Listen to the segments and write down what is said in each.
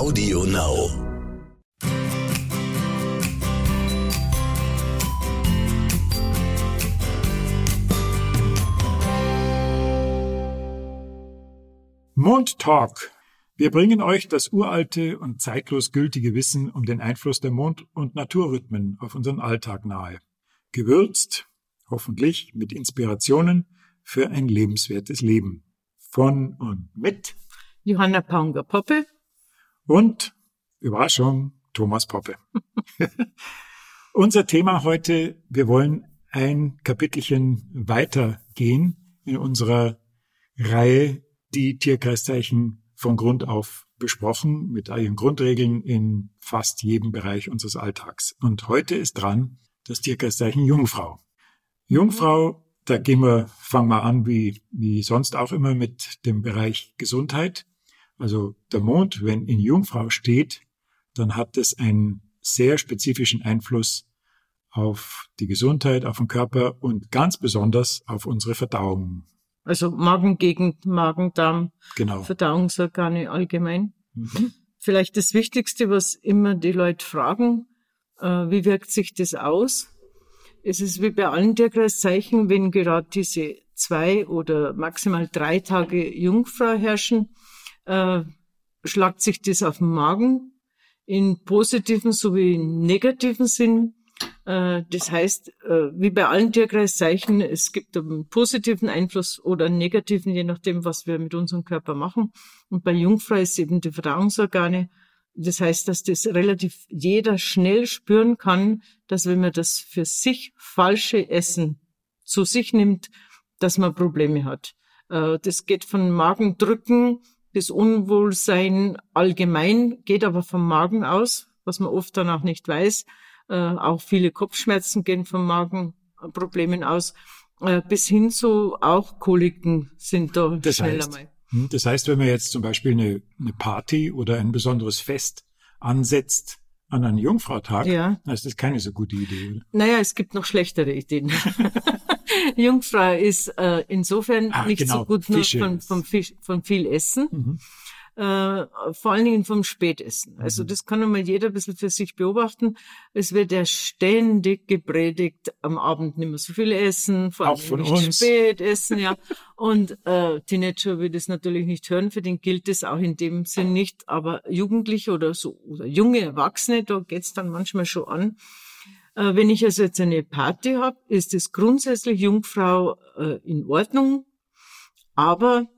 Audio Now. Mond Talk. Wir bringen euch das uralte und zeitlos gültige Wissen um den Einfluss der Mond- und Naturrhythmen auf unseren Alltag nahe. Gewürzt, hoffentlich mit Inspirationen für ein lebenswertes Leben. Von und mit Johanna Paunger-Poppe und Überraschung, Thomas Poppe. Unser Thema heute, wir wollen ein Kapitelchen weitergehen in unserer Reihe, die Tierkreiszeichen von Grund auf besprochen, mit ihren Grundregeln in fast jedem Bereich unseres Alltags. Und heute ist dran das Tierkreiszeichen Jungfrau. Jungfrau, da gehen wir, fangen wir an, wie, wie sonst auch immer mit dem Bereich Gesundheit. Also der Mond, wenn in Jungfrau steht, dann hat es einen sehr spezifischen Einfluss auf die Gesundheit, auf den Körper und ganz besonders auf unsere Verdauung. Also Magengegend, Magen-Darm, Genau. Verdauungsorgane allgemein. Mhm. Vielleicht das Wichtigste, was immer die Leute fragen, äh, wie wirkt sich das aus? Es ist wie bei allen Tierkreiszeichen, wenn gerade diese zwei oder maximal drei Tage Jungfrau herrschen, äh, schlagt sich das auf den Magen in positiven sowie negativen Sinn. Äh, Das heißt, äh, wie bei allen Tierkreiszeichen, es gibt einen positiven Einfluss oder einen negativen, je nachdem, was wir mit unserem Körper machen. Und bei Jungfrau ist eben die Verdauungsorgane. Das heißt, dass das relativ jeder schnell spüren kann, dass wenn man das für sich falsche Essen zu sich nimmt, dass man Probleme hat. Äh, Das geht von Magendrücken bis Unwohlsein allgemein, geht aber vom Magen aus, was man oft dann auch nicht weiß. Äh, Auch viele Kopfschmerzen gehen vom Magenproblemen aus, äh, bis hin zu auch Koliken sind da Das schneller heißt, mal. hm, das heißt, wenn man jetzt zum Beispiel eine, eine Party oder ein besonderes Fest ansetzt an einen Jungfrautag, Ja. dann ist das keine so gute Idee. Oder? Naja, es gibt noch schlechtere Ideen. Jungfrau ist äh, insofern Ah, nicht genau, so gut nur von, vom Fisch, von viel Essen, Mhm. äh, vor allen Dingen vom Spätessen. Also Mhm. das kann einmal jeder ein bisschen für sich beobachten. Es wird ja ständig gepredigt, am Abend nicht mehr so viel essen, vor allem nicht uns. spät essen, ja. Und äh, Teenager will das natürlich nicht hören, für den gilt es auch in dem Sinn nicht, aber Jugendliche oder so oder junge Erwachsene, da geht's dann manchmal schon an. Äh, wenn ich also jetzt eine Party habe, ist es grundsätzlich Jungfrau äh, in Ordnung, aber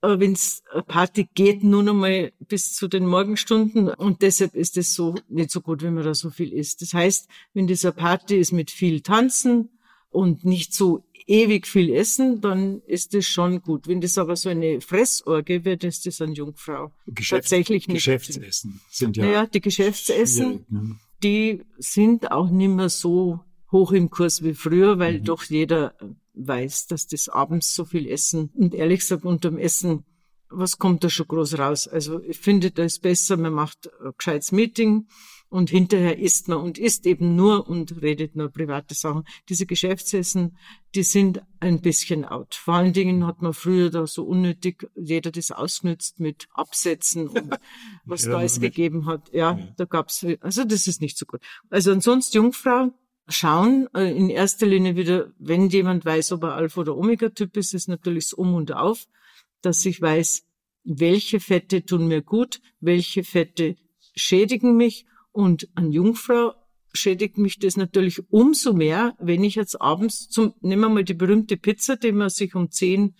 äh, wenn's eine Party geht, nur noch mal bis zu den Morgenstunden und deshalb ist es so nicht so gut, wenn man da so viel isst. Das heißt, wenn dieser Party ist mit viel Tanzen und nicht so ewig viel Essen, dann ist es schon gut. Wenn das aber so eine Fressorgie wird, ist das an Jungfrau Geschäfts tatsächlich nicht. Geschäftsessen sind ja, Naja, die Geschäftsessen, schwierig. Ne? Die sind auch nicht mehr so hoch im Kurs wie früher, weil Mhm. doch jeder weiß, dass das abends so viel Essen und ehrlich gesagt unterm Essen, was kommt da schon groß raus? Also ich finde, da ist besser, man macht ein gescheites Meeting und hinterher isst man und isst eben nur und redet nur private Sachen. Diese Geschäftsessen, die sind ein bisschen out. Vor allen Dingen hat man früher da so unnötig jeder das ausgenützt mit Absätzen und was Ja, da es gegeben hat. Ja, Ja. da gab's, also das ist nicht so gut. Also ansonsten Jungfrau schauen, äh, in erster Linie wieder, wenn jemand weiß, ob er Alpha- oder Omega-Typ ist, ist natürlich das Um und Auf, dass ich weiß, welche Fette tun mir gut, welche Fette schädigen mich und an Jungfrau schädigt mich das natürlich umso mehr, wenn ich jetzt abends zum, nehmen wir mal die berühmte Pizza, die man sich um 10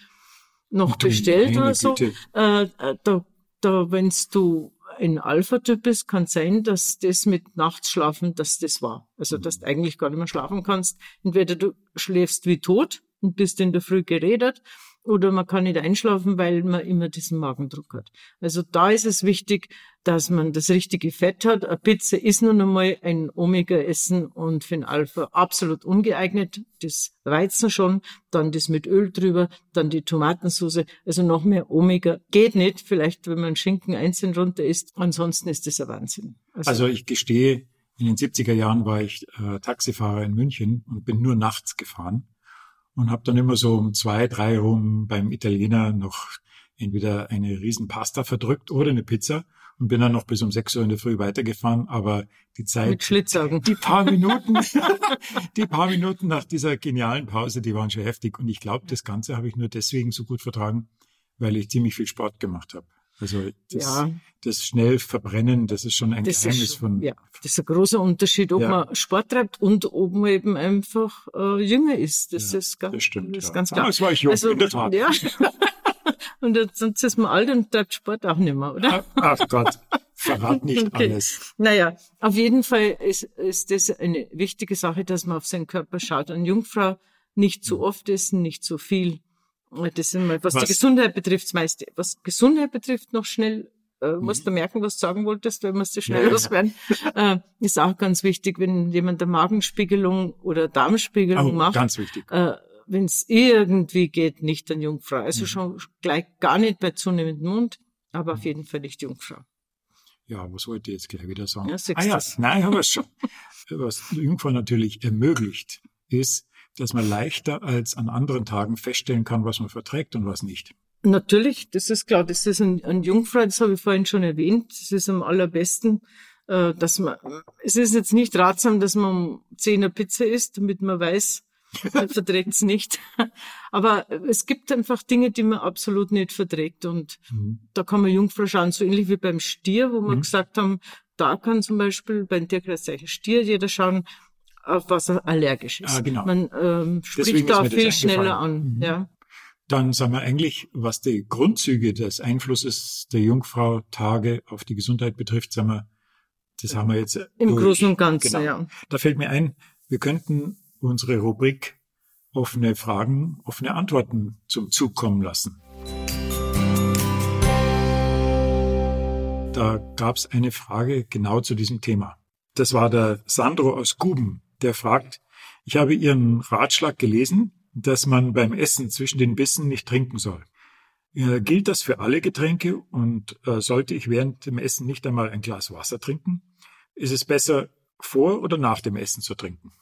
noch Du bestellt oder so, Güte. äh, äh, da, da, wenn's du ein Alpha-Typ bist, kann sein, dass das mit Nachtschlafen, dass das war. Also, dass du eigentlich gar nicht mehr schlafen kannst. Entweder du schläfst wie tot und bist in der Früh geredet, oder man kann nicht einschlafen, weil man immer diesen Magendruck hat. Also da ist es wichtig, dass man das richtige Fett hat. Eine Pizza ist nun einmal ein Omega-Essen und für ein Alpha absolut ungeeignet. Das Weizen schon, dann das mit Öl drüber, dann die Tomatensauce. Also noch mehr Omega geht nicht. Vielleicht, wenn man Schinken einzeln runter isst. Ansonsten ist das ein Wahnsinn. Also ich gestehe, in den 70er Jahren war ich äh, Taxifahrer in München und bin nur nachts gefahren und habe dann immer so um zwei, drei rum beim Italiener noch entweder eine riesen Pasta verdrückt oder eine Pizza. und bin dann noch bis um sechs Uhr in der Früh weitergefahren, aber die Zeit. Mit Schlitzaugen. Die paar Minuten, die paar Minuten nach dieser genialen Pause, die waren schon heftig. Und ich glaube, das Ganze habe ich nur deswegen so gut vertragen, weil ich ziemlich viel Sport gemacht habe. Also das, ja. das schnell verbrennen, das ist schon ein das Geheimnis ist, von. Ja, das ist ein großer Unterschied, ob ja. man Sport treibt und ob man eben einfach äh, jünger ist. Das ja, ist ganz, das stimmt, das ist ganz klar. Damals war ich jung, also, in der Tat. Ja. und jetzt, sonst ist man alt und treibt Sport auch nicht mehr, oder? Ach Gott, verrat nicht okay. alles. Naja, auf jeden Fall ist, ist das eine wichtige Sache, dass man auf seinen Körper schaut. Eine Jungfrau nicht zu oft essen, nicht zu viel. Das ist mal, was, was, die Gesundheit betrifft, das meiste. Was Gesundheit betrifft, noch schnell, äh, mhm. musst du merken, was du sagen wolltest, weil musst du schnell ja. loswerden. Äh, ist auch ganz wichtig, wenn jemand eine Magenspiegelung oder Darmspiegelung oh, macht. Ganz wichtig. Äh, wenn es irgendwie geht, nicht an Jungfrau. Also mhm. schon gleich gar nicht bei zunehmendem Mund, aber mhm. auf jeden Fall nicht Jungfrau. Ja, was wollte ich jetzt gleich wieder sagen? Ja, ah ja, nein, aber schon. was Jungfrau natürlich ermöglicht, ist, dass man leichter als an anderen Tagen feststellen kann, was man verträgt und was nicht. Natürlich, das ist klar. Das ist ein, ein Jungfrau, das habe ich vorhin schon erwähnt. Das ist am allerbesten, äh, dass man, es ist jetzt nicht ratsam, dass man um 10 eine Pizza isst, damit man weiß, man verträgt es nicht. Aber es gibt einfach Dinge, die man absolut nicht verträgt. Und mhm. da kann man Jungfrau schauen, so ähnlich wie beim Stier, wo wir mhm. gesagt haben, da kann zum Beispiel beim Tierkreiszeichen Stier jeder schauen, auf was er allergisch ist. Ah, genau. Man ähm, spricht da viel schneller an. Mhm. Ja. Dann sagen wir eigentlich, was die Grundzüge des Einflusses der Jungfrau-Tage auf die Gesundheit betrifft, sagen wir, das haben wir jetzt. Im durch. Großen und Ganzen, genau. ja. Da fällt mir ein, wir könnten unsere Rubrik offene Fragen, offene Antworten zum Zug kommen lassen. Da gab es eine Frage genau zu diesem Thema. Das war der Sandro aus Guben, der fragt, ich habe Ihren Ratschlag gelesen, dass man beim Essen zwischen den Bissen nicht trinken soll. Äh, gilt das für alle Getränke und äh, sollte ich während dem Essen nicht einmal ein Glas Wasser trinken? Ist es besser vor oder nach dem Essen zu trinken?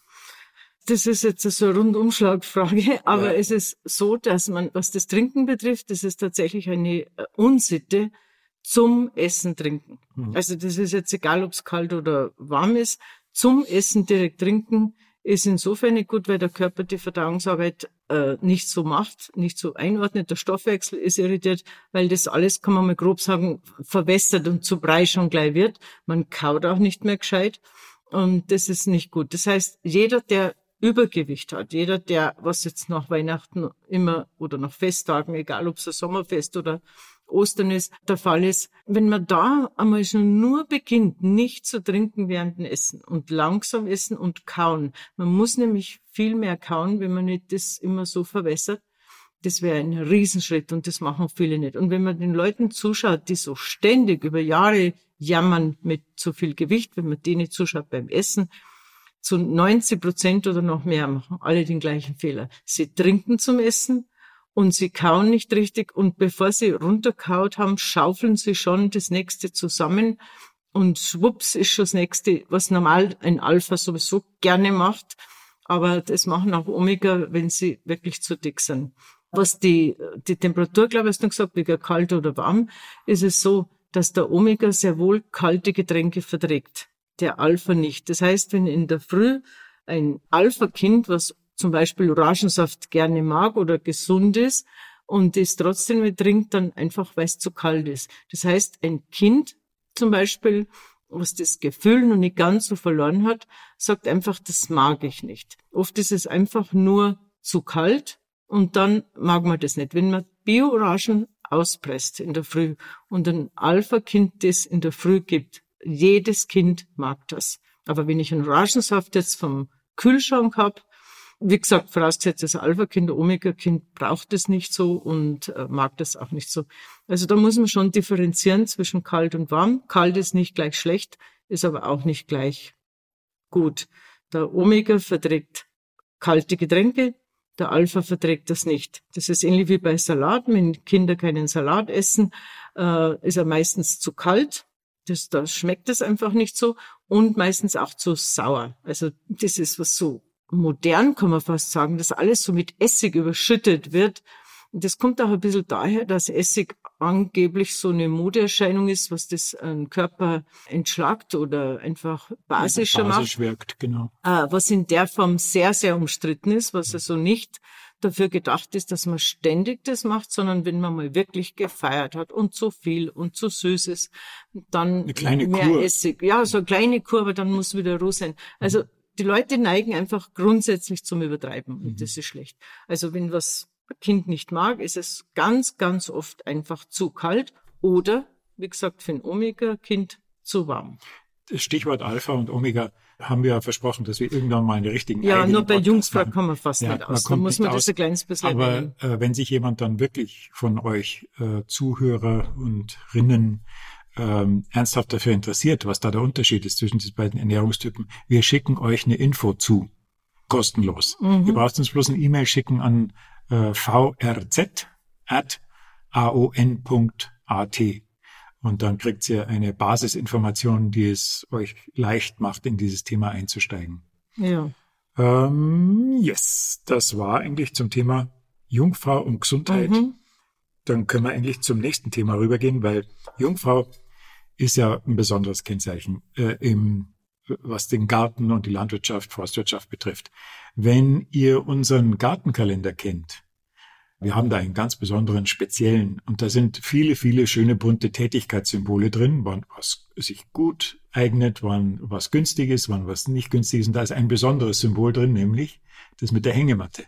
Das ist jetzt so eine Rundumschlagfrage, aber ja. es ist so, dass man, was das Trinken betrifft, das ist tatsächlich eine äh, Unsitte zum Essen trinken. Mhm. Also das ist jetzt egal, ob es kalt oder warm ist. Zum Essen direkt trinken ist insofern nicht gut, weil der Körper die Verdauungsarbeit äh, nicht so macht, nicht so einordnet. Der Stoffwechsel ist irritiert, weil das alles, kann man mal grob sagen, verwässert und zu Brei schon gleich wird. Man kaut auch nicht mehr gescheit. Und das ist nicht gut. Das heißt, jeder, der Übergewicht hat, jeder, der, was jetzt nach Weihnachten immer oder nach Festtagen, egal ob es ein Sommerfest oder Ostern ist, der Fall ist, wenn man da einmal schon nur beginnt, nicht zu trinken während dem Essen und langsam essen und kauen. Man muss nämlich viel mehr kauen, wenn man nicht das immer so verwässert. Das wäre ein Riesenschritt und das machen viele nicht. Und wenn man den Leuten zuschaut, die so ständig über Jahre jammern mit zu viel Gewicht, wenn man denen zuschaut beim Essen, zu 90 Prozent oder noch mehr machen alle den gleichen Fehler. Sie trinken zum Essen, und sie kauen nicht richtig und bevor sie runterkaut haben, schaufeln sie schon das nächste zusammen und schwupps ist schon das nächste, was normal ein Alpha sowieso gerne macht, aber das machen auch Omega, wenn sie wirklich zu dick sind. Was die, die Temperatur, glaube ich, hast du gesagt, wegen kalt oder warm, ist es so, dass der Omega sehr wohl kalte Getränke verträgt, der Alpha nicht. Das heißt, wenn in der Früh ein Alpha-Kind, was zum Beispiel Orangensaft gerne mag oder gesund ist und es trotzdem nicht trinkt, dann einfach, weil es zu kalt ist. Das heißt, ein Kind zum Beispiel, was das Gefühl noch nicht ganz so verloren hat, sagt einfach, das mag ich nicht. Oft ist es einfach nur zu kalt und dann mag man das nicht. Wenn man Bio-Orangen auspresst in der Früh und ein Alpha-Kind das in der Früh gibt, jedes Kind mag das. Aber wenn ich einen Orangensaft jetzt vom Kühlschrank habe, wie gesagt, vorausgesetzt, das Alpha-Kind, Omega-Kind braucht es nicht so und äh, mag das auch nicht so. Also da muss man schon differenzieren zwischen kalt und warm. Kalt ist nicht gleich schlecht, ist aber auch nicht gleich gut. Der Omega verträgt kalte Getränke, der Alpha verträgt das nicht. Das ist ähnlich wie bei Salat. Wenn Kinder keinen Salat essen, äh, ist er meistens zu kalt. Das, da schmeckt es einfach nicht so und meistens auch zu sauer. Also das ist was so modern, kann man fast sagen, dass alles so mit Essig überschüttet wird. Das kommt auch ein bisschen daher, dass Essig angeblich so eine Modeerscheinung ist, was das einen Körper entschlagt oder einfach basischer ja, basisch macht. wirkt, genau. Äh, was in der Form sehr, sehr umstritten ist, was also nicht dafür gedacht ist, dass man ständig das macht, sondern wenn man mal wirklich gefeiert hat und zu viel und zu süßes, dann eine kleine mehr Kur. Essig. Ja, so eine kleine Kur, aber dann muss wieder Ruhe sein. Also die Leute neigen einfach grundsätzlich zum Übertreiben und mhm. das ist schlecht. Also wenn was ein Kind nicht mag, ist es ganz, ganz oft einfach zu kalt oder, wie gesagt, für ein Omega-Kind zu warm. Das Stichwort Alpha und Omega haben wir ja versprochen, dass wir irgendwann mal eine richtigen Ja, nur bei Jungfrau kann man fast ja, nicht aus. Da muss man das ein kleines bisschen Aber äh, wenn sich jemand dann wirklich von euch äh, Zuhörer und Rinnen ähm, ernsthaft dafür interessiert, was da der Unterschied ist zwischen diesen beiden Ernährungstypen, wir schicken euch eine Info zu. Kostenlos. Mhm. Ihr braucht uns bloß eine E-Mail schicken an äh, vrz at aon.at. Und dann kriegt ihr eine Basisinformation, die es euch leicht macht, in dieses Thema einzusteigen. Ja. Ähm, yes, das war eigentlich zum Thema Jungfrau und Gesundheit. Mhm. Dann können wir eigentlich zum nächsten Thema rübergehen, weil Jungfrau ist ja ein besonderes Kennzeichen äh, im, was den Garten und die Landwirtschaft, Forstwirtschaft betrifft. Wenn ihr unseren Gartenkalender kennt, wir haben da einen ganz besonderen, speziellen. Und da sind viele, viele schöne bunte Tätigkeitssymbole drin, wann was sich gut eignet, wann was günstig ist, wann was nicht günstig ist. Und da ist ein besonderes Symbol drin, nämlich das mit der Hängematte.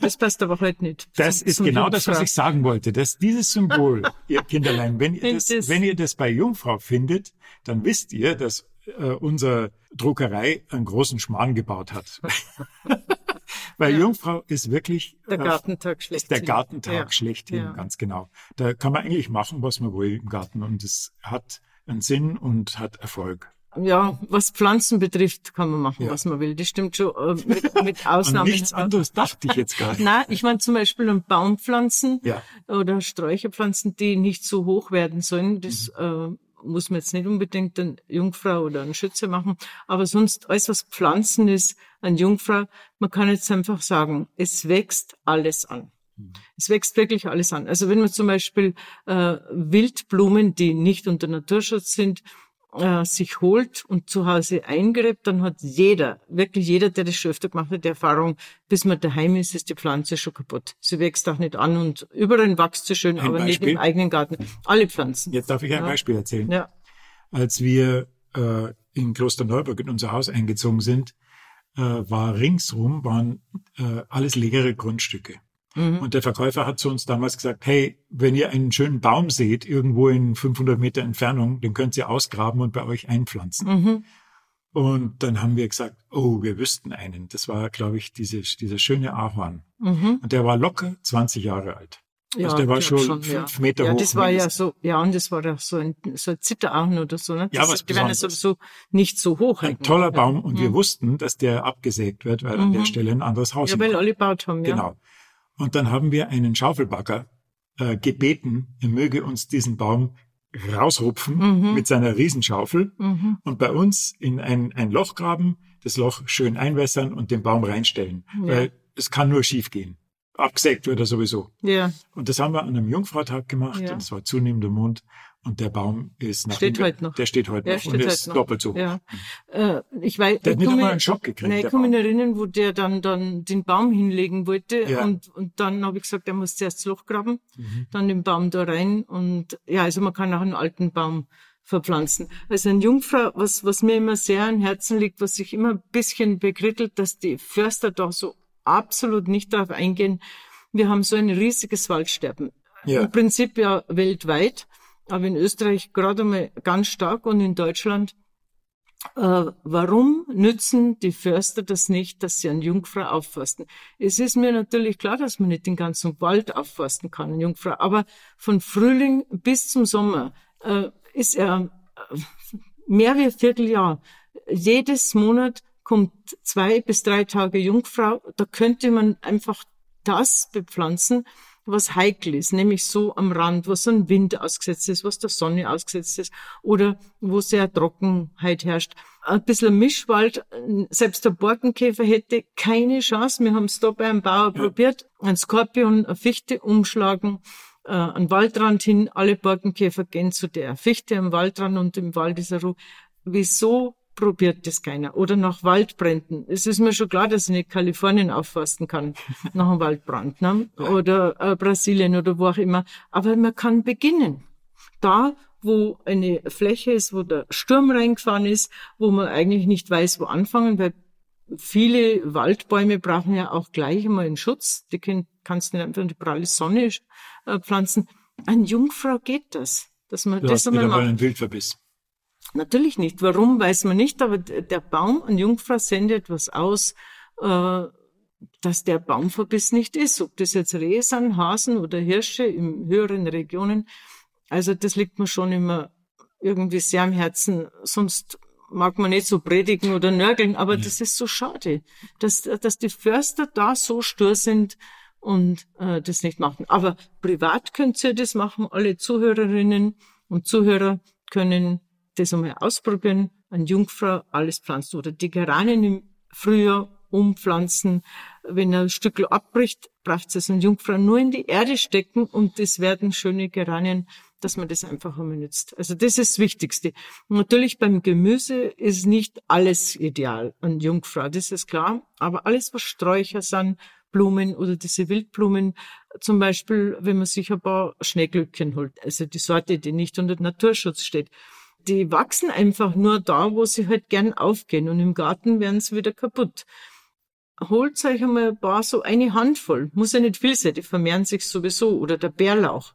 Das passt aber heute nicht. Das zum, ist zum genau Jungfrau. das, was ich sagen wollte. Dass dieses Symbol, ihr Kinderlein, wenn ihr das, wenn ihr das bei Jungfrau findet, dann wisst ihr, dass äh, unsere Druckerei einen großen Schmarrn gebaut hat. Weil ja. Jungfrau ist wirklich der Gartentag schlechthin. Der Gartentag ja. schlechthin, ja. ganz genau. Da kann man eigentlich machen, was man will im Garten und es hat einen Sinn und hat Erfolg. Ja, was Pflanzen betrifft, kann man machen, ja. was man will. Das stimmt schon, äh, mit, mit Ausnahmen. nichts anderes dachte ich jetzt gar nicht. Nein, ich meine zum Beispiel um Baumpflanzen ja. oder Sträucherpflanzen, die nicht so hoch werden sollen. Das mhm. äh, muss man jetzt nicht unbedingt eine Jungfrau oder einen Schütze machen, aber sonst alles, was Pflanzen ist, an Jungfrau, man kann jetzt einfach sagen, es wächst alles an. Mhm. Es wächst wirklich alles an. Also wenn man zum Beispiel äh, Wildblumen, die nicht unter Naturschutz sind, äh, sich holt und zu Hause eingräbt, dann hat jeder, wirklich jeder, der das schon öfter gemacht hat, die Erfahrung, bis man daheim ist, ist die Pflanze schon kaputt. Sie wächst auch nicht an und überall wächst sie schön, ein aber Beispiel? nicht im eigenen Garten. Alle Pflanzen. Jetzt darf ich ein ja. Beispiel erzählen. Ja. Als wir äh, in Klosterneuburg in unser Haus eingezogen sind, äh, war ringsrum waren äh, alles leere Grundstücke. Mhm. Und der Verkäufer hat zu uns damals gesagt, hey, wenn ihr einen schönen Baum seht, irgendwo in 500 Meter Entfernung, den könnt ihr ausgraben und bei euch einpflanzen. Mhm. Und dann haben wir gesagt, oh, wir wüssten einen. Das war, glaube ich, diese, dieser schöne Ahorn. Mhm. Und der war locker 20 Jahre alt. Ja, also der war schon, schon fünf ja. Meter ja, hoch. Ja, das war ja so, ja, und das war doch so ein, so ein Zitterahorn oder so, ne? Das ja, was ist, Die werden sowieso nicht so hoch. Ein toller Baum und mhm. wir wussten, dass der abgesägt wird, weil mhm. an der mhm. Stelle ein anderes Haus Ja, weil alle gebaut haben, ja. Genau. Und dann haben wir einen Schaufelbagger äh, gebeten, er möge uns diesen Baum rausrupfen mhm. mit seiner Riesenschaufel mhm. und bei uns in ein, ein Loch graben, das Loch schön einwässern und den Baum reinstellen. Ja. Weil es kann nur schief gehen. Abgesägt wird er sowieso. Ja. Und das haben wir an einem Jungfrautag gemacht ja. und es war zunehmender Mond und der Baum ist nach steht heute noch. Der steht heute der noch und ist noch. doppelt so hoch. Ja. Äh, ich weiß, der hat nicht einmal einen Schock gekriegt. Nein, ich kann mich erinnern, wo der dann, dann den Baum hinlegen wollte ja. und, und dann habe ich gesagt, er muss zuerst das Loch graben, mhm. dann den Baum da rein und ja, also man kann auch einen alten Baum verpflanzen. Also ein Jungfrau, was, was mir immer sehr am Herzen liegt, was sich immer ein bisschen bekrittelt, dass die Förster da so absolut nicht darauf eingehen. Wir haben so ein riesiges Waldsterben. Ja. Im Prinzip ja weltweit aber in Österreich gerade einmal ganz stark und in Deutschland. Äh, warum nützen die Förster das nicht, dass sie an Jungfrau aufforsten? Es ist mir natürlich klar, dass man nicht den ganzen Wald aufforsten kann, an Jungfrau, aber von Frühling bis zum Sommer äh, ist er äh, mehr wie ein Vierteljahr. Jedes Monat kommt zwei bis drei Tage Jungfrau. Da könnte man einfach das bepflanzen, was heikel ist, nämlich so am Rand, wo so ein Wind ausgesetzt ist, was der Sonne ausgesetzt ist oder wo sehr Trockenheit herrscht. Ein bisschen Mischwald, selbst der Borkenkäfer hätte keine Chance. Wir haben es da beim Bauer ja. probiert, ein Skorpion, eine Fichte umschlagen, äh, an Waldrand hin, alle Borkenkäfer gehen zu der Fichte am Waldrand und im Wald ist er Ruhe. Wieso probiert das keiner? Oder nach Waldbränden. Es ist mir schon klar, dass ich nicht Kalifornien aufforsten kann nach einem Waldbrand, ne? oder äh, Brasilien oder wo auch immer. Aber man kann beginnen. Da, wo eine Fläche ist, wo der Sturm reingefahren ist, wo man eigentlich nicht weiß, wo anfangen, weil viele Waldbäume brauchen ja auch gleich einmal einen Schutz. Die können, kannst du nicht einfach in die pralle Sonne äh, pflanzen. An Jungfrau geht das. Dass man du das hast wieder einmal mal macht. einen Wildverbiss. Natürlich nicht. Warum, weiß man nicht, aber der Baum an Jungfrau sendet etwas aus, äh, dass der Baumverbiss nicht ist. Ob das jetzt Rehe sind, Hasen oder Hirsche in höheren Regionen. Also das liegt mir schon immer irgendwie sehr am Herzen. Sonst mag man nicht so predigen oder nörgeln, aber ja. das ist so schade, dass, dass die Förster da so stur sind und äh, das nicht machen. Aber privat könnt ihr das machen. Alle Zuhörerinnen und Zuhörer können das einmal ausprobieren. An Jungfrau alles pflanzen oder die Geranien im Frühjahr umpflanzen. Wenn ein Stück abbricht, braucht es an Jungfrau nur in die Erde stecken und das werden schöne Geranien, dass man das einfach einmal nützt. Also das ist das Wichtigste. Natürlich beim Gemüse ist nicht alles ideal an Jungfrau, das ist klar. Aber alles, was Sträucher sind, Blumen oder diese Wildblumen, zum Beispiel, wenn man sich ein paar Schneeglöckchen holt, also die Sorte, die nicht unter Naturschutz steht, die wachsen einfach nur da, wo sie halt gern aufgehen und im Garten werden sie wieder kaputt. Holt euch einmal ein paar, so eine Handvoll, muss ja nicht viel sein, die vermehren sich sowieso, oder der Bärlauch.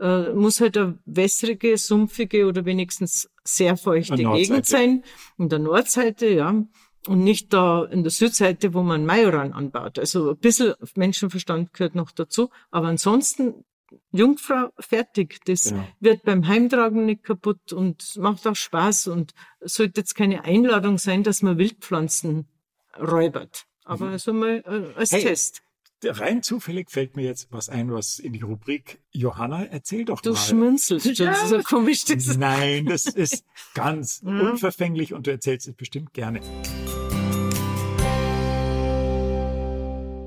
Äh, muss halt eine wässrige, sumpfige oder wenigstens sehr feuchte Gegend sein. In der Nordseite, ja. Und nicht da in der Südseite, wo man Majoran anbaut. Also ein bisschen Menschenverstand gehört noch dazu. Aber ansonsten Jungfrau fertig. Das genau. wird beim Heimtragen nicht kaputt und macht auch Spaß und sollte jetzt keine Einladung sein, dass man Wildpflanzen räubert. Aber mhm. also mal äh, als hey, Test. Rein zufällig fällt mir jetzt was ein, was in die Rubrik Johanna erzähl doch du mal. Du schmunzelst, ja. das ist so komisch. Das Nein, das ist ganz ja. unverfänglich und du erzählst es bestimmt gerne.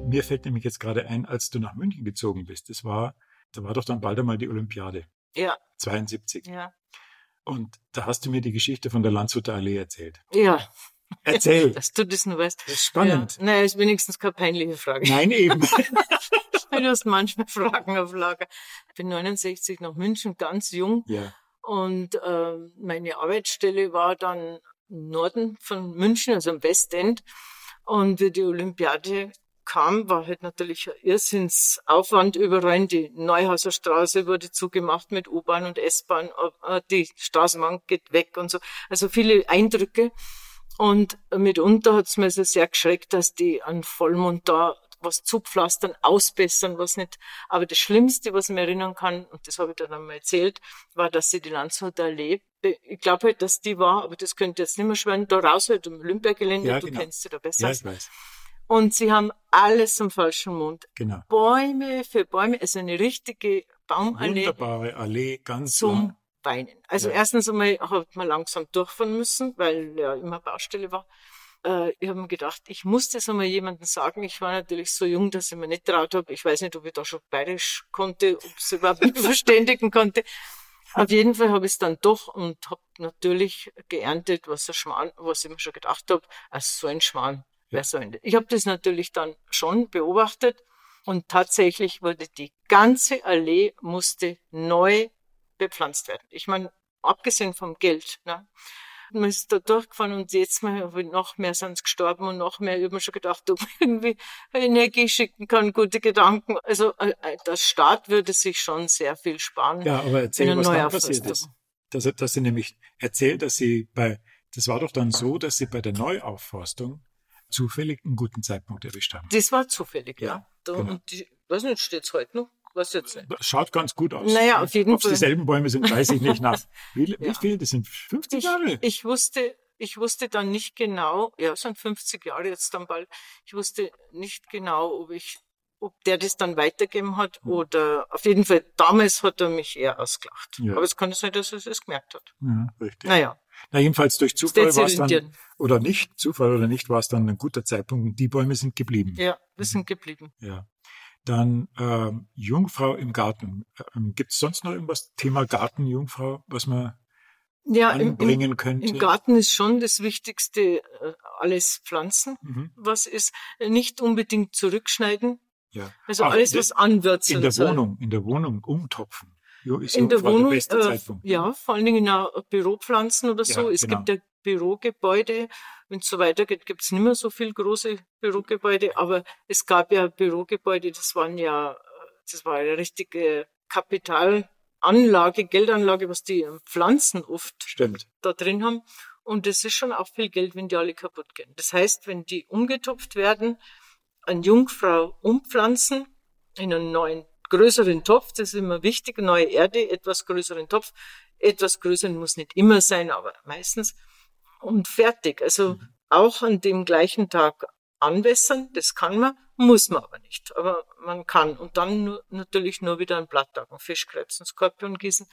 Mir fällt nämlich jetzt gerade ein, als du nach München gezogen bist. Das war da war doch dann bald einmal die Olympiade. Ja. 72. Ja. Und da hast du mir die Geschichte von der Landshuter Allee erzählt. Ja. Erzähl. Dass du das nur weißt. Das ist spannend. Ja. Naja, ist wenigstens keine peinliche Frage. Nein, eben. du hast manchmal Fragen auf Lager. Ich bin 69 nach München, ganz jung. Ja. Und äh, meine Arbeitsstelle war dann im Norden von München, also am Westend. Und wie die Olympiade kam, war halt natürlich ein Irrsinnsaufwand überall. Die Neuhauser Straße wurde zugemacht mit U-Bahn und S-Bahn, äh, die Straßenbahn geht weg und so. Also viele Eindrücke. Und mitunter hat es mir so sehr geschreckt, dass die an Vollmond da was zupflastern, ausbessern, was nicht. Aber das Schlimmste, was ich mir erinnern kann, und das habe ich dann einmal erzählt, war, dass sie die Landshuter Allee, ich glaube halt, dass die war, aber das könnte jetzt nicht mehr schweren, da raus halt im Olympiagelände, ja, du genau. kennst sie da besser. Ja, ich weiß. Und sie haben alles am falschen Mond. Genau. Bäume für Bäume, also eine richtige Baumallee. Wunderbare Allee, ganz zum lang. Weinen. Also Ja. erstens einmal hat man langsam durchfahren müssen, weil ja immer Baustelle war. Äh, ich habe mir gedacht, ich muss das einmal jemandem sagen. Ich war natürlich so jung, dass ich mir nicht traut habe. Ich weiß nicht, ob ich da schon bayerisch konnte, ob es überhaupt verständigen konnte. Auf jeden Fall habe ich es dann doch und habe natürlich geerntet, was, ein Schmarrn, was ich mir schon gedacht habe, also so ein Schmarrn. Wer soll denn? Ich habe das natürlich dann schon beobachtet und tatsächlich wurde die ganze Allee musste neu bepflanzt werden. Ich meine, abgesehen vom Geld. Ne? Man ist da durchgefahren und jetzt mal noch mehr sind gestorben und noch mehr. Ich habe mir schon gedacht, ob man irgendwie Energie schicken kann, gute Gedanken. Also äh, äh, der Staat würde sich schon sehr viel sparen. Ja, aber erzähl, was dann passiert ist. Dass, dass sie nämlich erzählt, dass sie bei, das war doch dann so, dass sie bei der Neuaufforstung zufällig einen guten Zeitpunkt erwischt haben. Das war zufällig, Ja, ja. Da, genau. Und die, weiß nicht, steht's heute noch? Was jetzt nicht. Schaut ganz gut aus. Naja, auf jeden Ob es Fall. dieselben Bäume sind, weiß ich nicht nach. Wie, wie Ja. viel? Das sind 50 Ich, Jahre. ich wusste, ich wusste dann nicht genau, ja, es sind 50 Jahre jetzt dann bald, ich wusste nicht genau, ob ich, ob der das dann weitergeben hat Hm. oder auf jeden Fall, damals hat er mich eher ausgelacht. Ja. Aber es kann sein, dass er es gemerkt hat. ja, richtig. Naja, Na, jedenfalls durch Zufall war es dann, oder nicht, Zufall oder nicht, war es dann ein guter Zeitpunkt und die Bäume sind geblieben. ja, wir sind geblieben. Ja. Dann äh, Jungfrau im Garten. Ähm, Gibt es sonst noch irgendwas Thema Garten, Jungfrau, was man ja, anbringen im, könnte? Im Garten ist schon das Wichtigste äh, alles Pflanzen. Mhm. Was ist nicht unbedingt zurückschneiden. Ja. Also Ach, alles, was anwürzeln In der soll. Wohnung, in der Wohnung umtopfen. Jo, ist in der Wohnung, der äh, ja, vor allen Dingen in Büropflanzen oder so. Ja, es genau. gibt ja Bürogebäude. Wenn es so weitergeht, gibt es nicht mehr so viel große Bürogebäude, aber es gab ja Bürogebäude, das waren ja, das war eine richtige Kapitalanlage, Geldanlage, was die Pflanzen oft Stimmt. da drin haben. Und das ist schon auch viel Geld, wenn die alle kaputt gehen. Das heißt, wenn die umgetopft werden, eine Jungfrau umpflanzen in einen neuen, größeren Topf, das ist immer wichtig, neue Erde, etwas größeren Topf. Etwas größeren muss nicht immer sein, aber meistens und fertig. Also mhm. auch an dem gleichen Tag anwässern, das kann man, muss man aber nicht. Aber man kann. Und dann nur, natürlich nur wieder ein Blatttag, ein Fischkrebs, ein Skorpion gießen.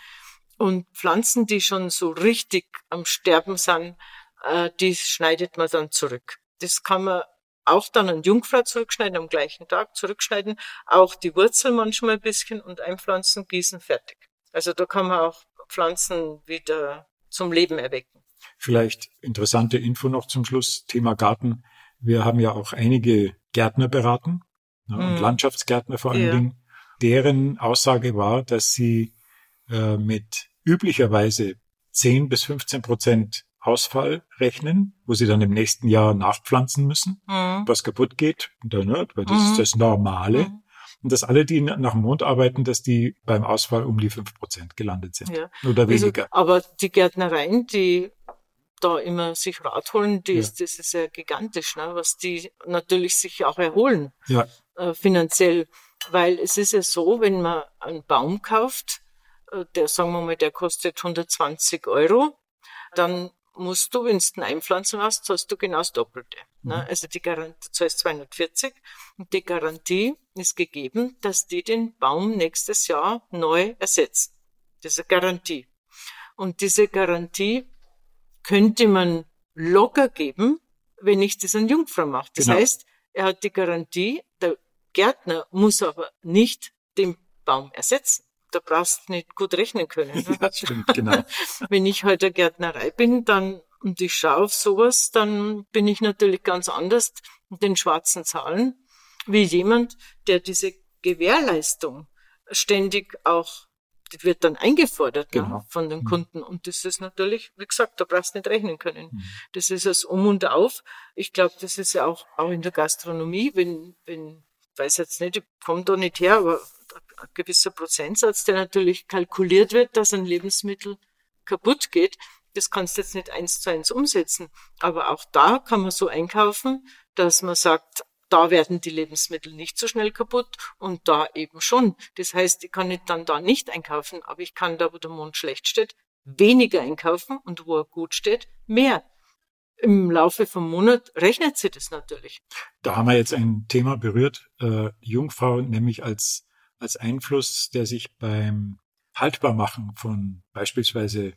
Und Pflanzen, die schon so richtig am Sterben sind, äh, die schneidet man dann zurück. Das kann man auch dann an Jungfrau zurückschneiden, am gleichen Tag zurückschneiden, auch die Wurzel manchmal ein bisschen und einpflanzen, gießen, fertig. Also da kann man auch Pflanzen wieder zum Leben erwecken. Vielleicht interessante Info noch zum Schluss, Thema Garten. Wir haben ja auch einige Gärtner beraten ne, mhm. und Landschaftsgärtner vor allen ja. Dingen. Deren Aussage war, dass sie äh, mit üblicherweise 10 bis 15 Prozent Ausfall rechnen, wo sie dann im nächsten Jahr nachpflanzen müssen, mhm. was kaputt geht, ne, weil das mhm. ist das Normale. Mhm. Und dass alle, die nach dem Mond arbeiten, dass die beim Ausfall um die fünf Prozent gelandet sind. Ja. Oder also, weniger. Also, aber die Gärtnereien, die da immer sich Rat holen, die ja. ist, das ist ja gigantisch, ne? was die natürlich sich auch erholen ja. äh, finanziell. Weil es ist ja so, wenn man einen Baum kauft, äh, der, sagen wir mal, der kostet 120 Euro, dann musst du, wenn du einen einpflanzen hast, zahlst du genau das Doppelte. Ne? Mhm. Also die Garantie, du zahlst 240 und die Garantie ist gegeben, dass die den Baum nächstes Jahr neu ersetzen. Das ist eine Garantie. Und diese Garantie könnte man locker geben, wenn ich das an Jungfrau mache. Das genau. heißt, er hat die Garantie, der Gärtner muss aber nicht den Baum ersetzen. Da brauchst du nicht gut rechnen können. Ne? Ja, stimmt, genau. wenn ich halt der Gärtnerei bin, dann und ich schaue auf sowas, dann bin ich natürlich ganz anders in den schwarzen Zahlen wie jemand, der diese Gewährleistung ständig auch die wird dann eingefordert ne, genau. ne, von den mhm. Kunden. Und das ist natürlich, wie gesagt, da brauchst du nicht rechnen können. Mhm. Das ist das Um und Auf. Ich glaube, das ist ja auch, auch in der Gastronomie, wenn, wenn, weiß jetzt nicht, ich komme da nicht her, aber gewisser Prozentsatz, der natürlich kalkuliert wird, dass ein Lebensmittel kaputt geht, das kannst du jetzt nicht eins zu eins umsetzen. Aber auch da kann man so einkaufen, dass man sagt, da werden die Lebensmittel nicht so schnell kaputt und da eben schon. Das heißt, ich kann nicht dann da nicht einkaufen, aber ich kann da, wo der Mond schlecht steht, weniger einkaufen und wo er gut steht, mehr. Im Laufe vom Monat rechnet sich das natürlich. Da haben wir jetzt ein Thema berührt, äh, Jungfrau, nämlich als, als Einfluss, der sich beim Haltbarmachen von beispielsweise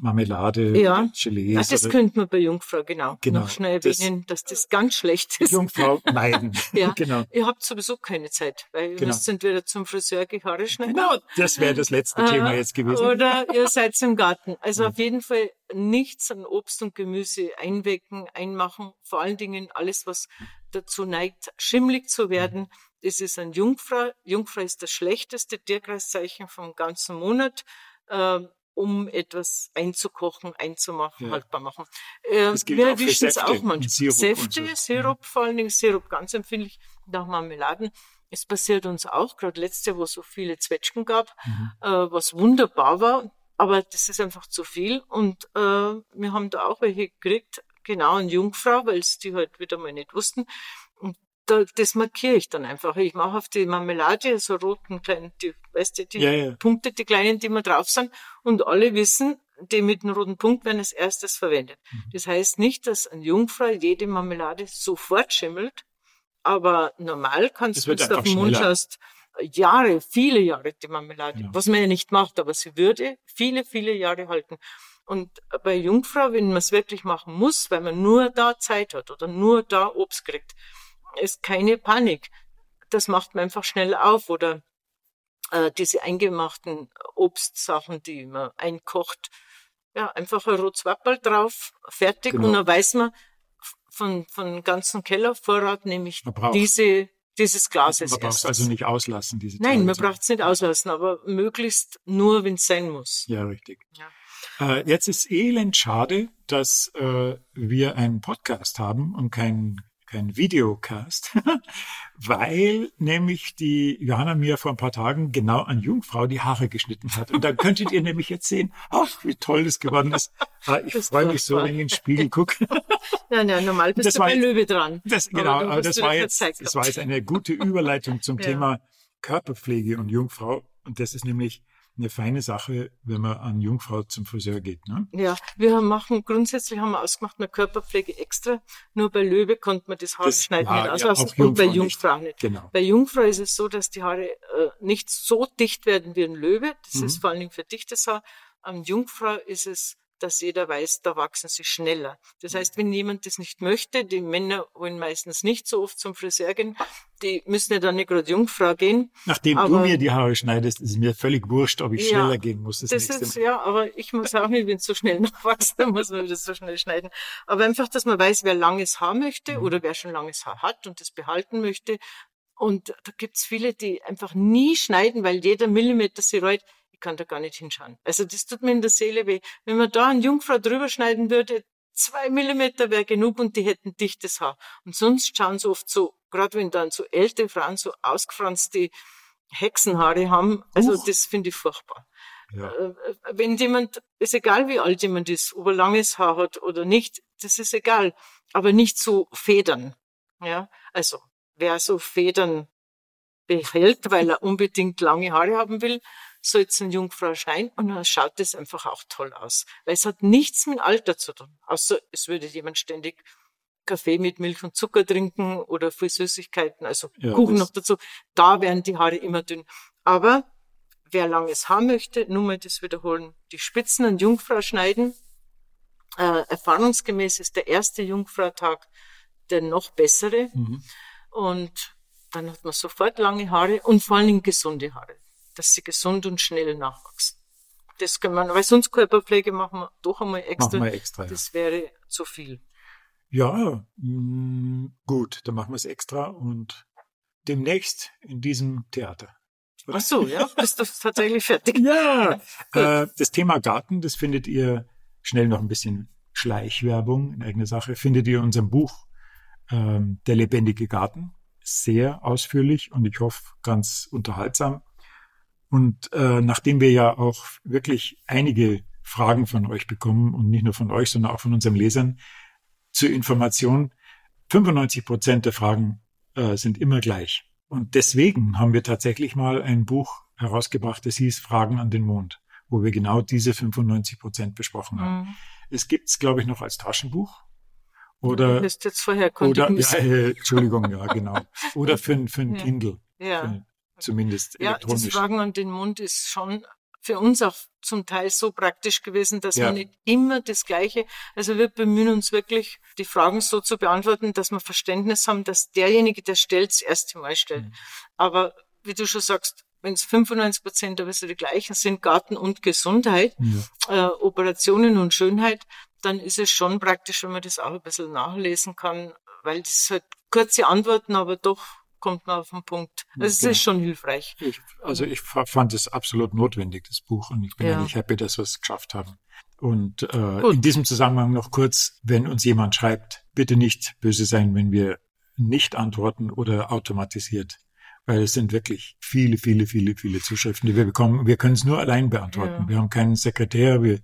Marmelade, ja. Gelee. Ja, das könnte man bei Jungfrau genau, genau noch schnell erwähnen, das, dass das ganz schlecht ist. Jungfrau meiden. ja, genau. Ihr habt sowieso keine Zeit, weil ihr genau. müsst entweder zum Friseur die Haare schneiden. Genau, das wäre das letzte äh, Thema jetzt gewesen. Oder ihr seid im Garten. Also ja. auf jeden Fall nichts an Obst und Gemüse einwecken, einmachen. Vor allen Dingen alles, was dazu neigt, schimmlig zu werden. Das ist ein Jungfrau. Jungfrau ist das schlechteste Tierkreiszeichen vom ganzen Monat. Ähm, um etwas einzukochen, einzumachen, ja. haltbar machen. Äh, wir erwischen es auch manchmal. Säfte, so. Sirup, mhm. vor allen Dingen Sirup ganz empfindlich, nach Marmeladen. Es passiert uns auch, gerade letzte, Jahr, wo es so viele Zwetschgen gab, mhm. äh, was wunderbar war, aber das ist einfach zu viel. Und äh, wir haben da auch welche gekriegt, genau eine Jungfrau, weil es die halt wieder mal nicht wussten da, das markiere ich dann einfach. Ich mache auf die Marmelade so roten kleinen, die, weißt du, die ja, ja. Punkte, die kleinen, die immer drauf sind. Und alle wissen, die mit dem roten Punkt werden als erstes verwendet. Mhm. Das heißt nicht, dass ein Jungfrau jede Marmelade sofort schimmelt, aber normal kannst du, wenn du auf den Mund schaust, Jahre, viele Jahre die Marmelade, ja. was man ja nicht macht, aber sie würde viele, viele Jahre halten. Und bei Jungfrau, wenn man es wirklich machen muss, weil man nur da Zeit hat oder nur da Obst kriegt, ist keine Panik. das macht man einfach schnell auf oder äh, diese eingemachten Obstsachen, die man einkocht, ja, einfach ein Rotzwapperl drauf, fertig genau. und dann weiß man, von, von ganzen Kellervorrat nehme ich diese, dieses Glas Man braucht es also nicht auslassen, diese Nein, man braucht es nicht auslassen, aber möglichst nur, wenn es sein muss. Ja, richtig. Ja. Äh, jetzt ist elend schade, dass äh, wir einen Podcast haben und keinen kein Videocast, weil nämlich die Johanna mir vor ein paar Tagen genau an Jungfrau die Haare geschnitten hat. Und da könntet ihr nämlich jetzt sehen, ach, wie toll das geworden ist. Ah, ich freue mich so, wenn ich in den Spiegel gucke. Ja, ja, normal bist das du bei Löwe dran. Das, genau, aber, aber das war jetzt, das war jetzt eine gute Überleitung zum ja. Thema Körperpflege und Jungfrau. Und das ist nämlich eine feine Sache, wenn man an Jungfrau zum Friseur geht. Ne? Ja, wir machen grundsätzlich haben wir ausgemacht eine Körperpflege extra. Nur bei Löwe konnte man das Haar das, schneiden ah, nicht auslassen ja, und bei Jungfrau nicht. nicht. Genau. Bei Jungfrau ist es so, dass die Haare äh, nicht so dicht werden wie ein Löwe. Das mhm. ist vor allen Dingen für dichtes Haar. An Jungfrau ist es dass jeder weiß, da wachsen sie schneller. Das mhm. heißt, wenn jemand das nicht möchte, die Männer wollen meistens nicht so oft zum Friseur gehen, die müssen ja dann nicht gerade Jungfrau gehen. Nachdem aber, du mir die Haare schneidest, ist mir völlig wurscht, ob ich ja, schneller gehen muss. Das, das ist, ja, aber ich muss auch nicht, wenn es so schnell nachwächst, dann muss man das so schnell schneiden. Aber einfach, dass man weiß, wer langes Haar möchte mhm. oder wer schon langes Haar hat und das behalten möchte. Und da gibt's viele, die einfach nie schneiden, weil jeder Millimeter sie reut kann da gar nicht hinschauen. Also das tut mir in der Seele weh. Wenn man da eine Jungfrau drüber schneiden würde, zwei Millimeter wäre genug und die hätten dichtes Haar. Und sonst schauen sie oft so, gerade wenn dann so ältere Frauen so ausgefranste Hexenhaare haben, also Uch. das finde ich furchtbar. Ja. Äh, äh, wenn jemand, ist egal wie alt jemand ist, ob er langes Haar hat oder nicht, das ist egal. Aber nicht so Federn. Ja, also wer so Federn behält, weil er unbedingt lange Haare haben will, so jetzt ein Jungfrau Schein und dann schaut es einfach auch toll aus. Weil es hat nichts mit Alter zu tun. Außer es würde jemand ständig Kaffee mit Milch und Zucker trinken oder viel Süßigkeiten, also ja, Kuchen noch dazu. Da werden die Haare immer dünn. Aber wer langes Haar möchte, nur mal das wiederholen, die Spitzen an Jungfrau schneiden. Äh, erfahrungsgemäß ist der erste Jungfrautag der noch bessere. Mhm. Und dann hat man sofort lange Haare und vor allen Dingen gesunde Haare dass sie gesund und schnell nachwachsen. Das kann man, weil sonst Körperpflege machen wir doch einmal extra. Machen wir extra ja. Das wäre zu viel. Ja, mh, mm, gut, dann machen wir es extra und demnächst in diesem Theater. Ach so, ja, bist du tatsächlich fertig? ja, äh, das Thema Garten, das findet ihr schnell noch ein bisschen Schleichwerbung in eigener Sache, findet ihr in unserem Buch ähm, Der lebendige Garten. Sehr ausführlich und ich hoffe ganz unterhaltsam. Und äh, nachdem wir ja auch wirklich einige Fragen von euch bekommen und nicht nur von euch, sondern auch von unseren Lesern zur Information, 95 Prozent der Fragen äh, sind immer gleich. Und deswegen haben wir tatsächlich mal ein Buch herausgebracht, das hieß Fragen an den Mond, wo wir genau diese 95 Prozent besprochen haben. Mhm. Es gibt's, glaube ich, noch als Taschenbuch. Oder, du jetzt vorher oder ja, äh, Entschuldigung, ja, genau. Oder für, für ein Kindle. Ja. Für, zumindest ja, elektronisch. Ja, das Fragen an den Mund ist schon für uns auch zum Teil so praktisch gewesen, dass ja. wir nicht immer das Gleiche, also wir bemühen uns wirklich, die Fragen so zu beantworten, dass wir Verständnis haben, dass derjenige, der stellt, das erste Mal stellt. Mhm. Aber wie du schon sagst, wenn es 95 Prozent aber so die gleichen sind, Garten und Gesundheit, ja. äh, Operationen und Schönheit, dann ist es schon praktisch, wenn man das auch ein bisschen nachlesen kann, weil das halt kurze Antworten, aber doch kommt man auf den Punkt. Also es genau. ist schon hilfreich. Ich, also ich fand es absolut notwendig, das Buch, und ich bin ja. eigentlich happy, dass wir es geschafft haben. Und äh, in diesem Zusammenhang noch kurz, wenn uns jemand schreibt, bitte nicht böse sein, wenn wir nicht antworten oder automatisiert. Weil es sind wirklich viele, viele, viele, viele Zuschriften, die wir bekommen. Wir können es nur allein beantworten. Ja. Wir haben keinen Sekretär, wir,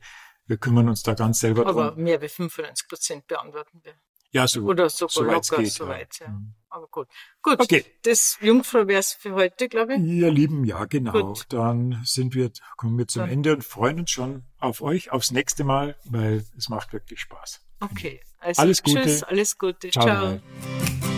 wir kümmern uns da ganz selber Aber drum. Aber mehr als 95 Prozent beantworten wir. Ja, so, Oder so, so locker, geht, so weit, ja. ja. Mhm. Aber gut. Gut. Okay. Das Jungfrau wär's für heute, glaube ich. Ihr Lieben, ja, genau. Gut. Dann sind wir, kommen wir zum Dann. Ende und freuen uns schon auf euch, aufs nächste Mal, weil es macht wirklich Spaß. Okay. Also, alles Gute. Tschüss, alles Gute. Ciao. Ciao.